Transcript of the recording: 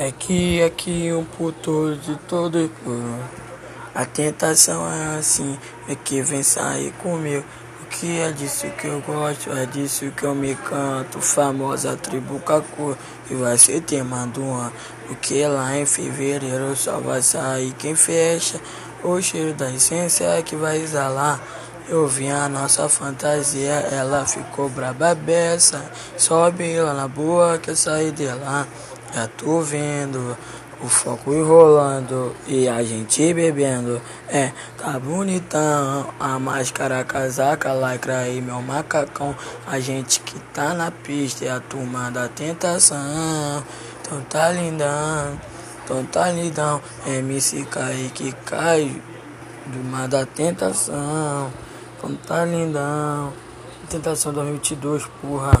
É que aqui um puto de todo A tentação é assim, é que vem sair comigo. O que é disso que eu gosto, é disso que eu me canto. Famosa tribo Cacu, e vai ser tema do ano. Porque lá em fevereiro só vai sair quem fecha. O cheiro da essência é que vai exalar. Eu vi a nossa fantasia, ela ficou braba beça. Sobe lá na boa que eu saí de lá. Já tô vendo o foco enrolando e a gente bebendo. É, tá bonitão. A máscara, a casaca, lycra e meu macacão. A gente que tá na pista é a turma da tentação. Então tá lindão, então tá lindão. MC que cai, turma da tentação. Então tá lindão. Tentação 2022, porra.